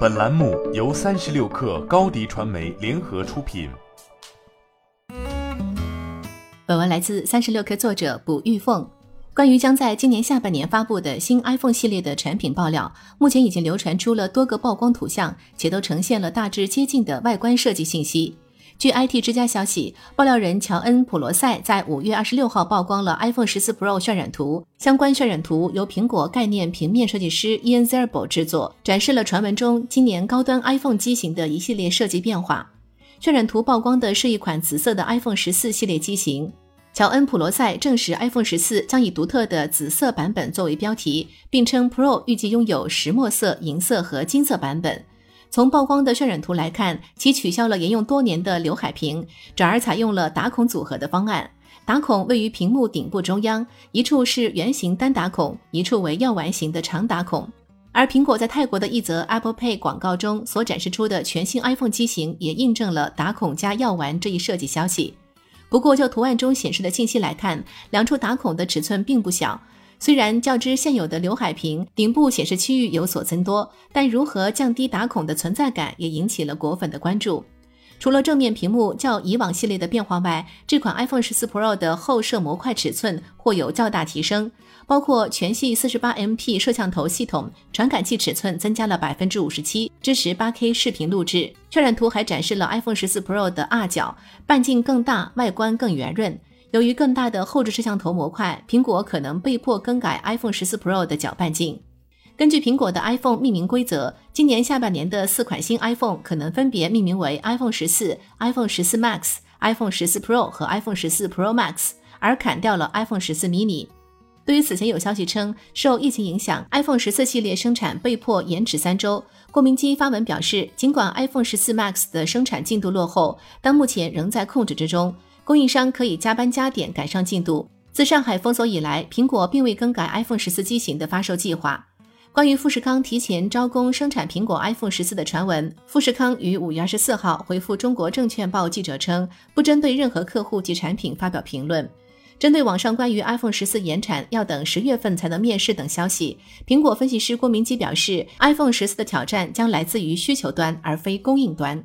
本栏目由三十六氪高低传媒联合出品。本文来自三十六氪作者卜玉凤。关于将在今年下半年发布的新 iPhone 系列的产品爆料，目前已经流传出了多个曝光图像，且都呈现了大致接近的外观设计信息。据 IT 之家消息，爆料人乔恩·普罗塞在五月二十六号曝光了 iPhone 十四 Pro 渲染图。相关渲染图由苹果概念平面设计师 Ian Zerbo 制作，展示了传闻中今年高端 iPhone 机型的一系列设计变化。渲染图曝光的是一款紫色的 iPhone 十四系列机型。乔恩·普罗塞证实，iPhone 十四将以独特的紫色版本作为标题，并称 Pro 预计拥有石墨色、银色和金色版本。从曝光的渲染图来看，其取消了沿用多年的刘海屏，转而采用了打孔组合的方案。打孔位于屏幕顶部中央，一处是圆形单打孔，一处为药丸形的长打孔。而苹果在泰国的一则 Apple Pay 广告中所展示出的全新 iPhone 机型，也印证了打孔加药丸这一设计消息。不过，就图案中显示的信息来看，两处打孔的尺寸并不小。虽然较之现有的刘海屏顶部显示区域有所增多，但如何降低打孔的存在感也引起了果粉的关注。除了正面屏幕较以往系列的变化外，这款 iPhone 十四 Pro 的后摄模块尺寸或有较大提升，包括全系四十八 MP 摄像头系统，传感器尺寸增加了百分之五十七，支持八 K 视频录制。渲染图还展示了 iPhone 十四 Pro 的二角，半径更大，外观更圆润。由于更大的后置摄像头模块，苹果可能被迫更改 iPhone 十四 Pro 的搅拌镜。根据苹果的 iPhone 命名规则，今年下半年的四款新 iPhone 可能分别命名为 iPhone 十四、iPhone 十四 Max、iPhone 十四 Pro 和 iPhone 十四 Pro Max，而砍掉了 iPhone 十四 mini。对于此前有消息称受疫情影响，iPhone 十四系列生产被迫延迟三周，郭明基发文表示，尽管 iPhone 十四 Max 的生产进度落后，但目前仍在控制之中。供应商可以加班加点赶上进度。自上海封锁以来，苹果并未更改 iPhone 十四机型的发售计划。关于富士康提前招工生产苹果 iPhone 十四的传闻，富士康于五月二十四号回复中国证券报记者称，不针对任何客户及产品发表评论。针对网上关于 iPhone 十四延产要等十月份才能面世等消息，苹果分析师郭明基表示，iPhone 十四的挑战将来自于需求端而非供应端。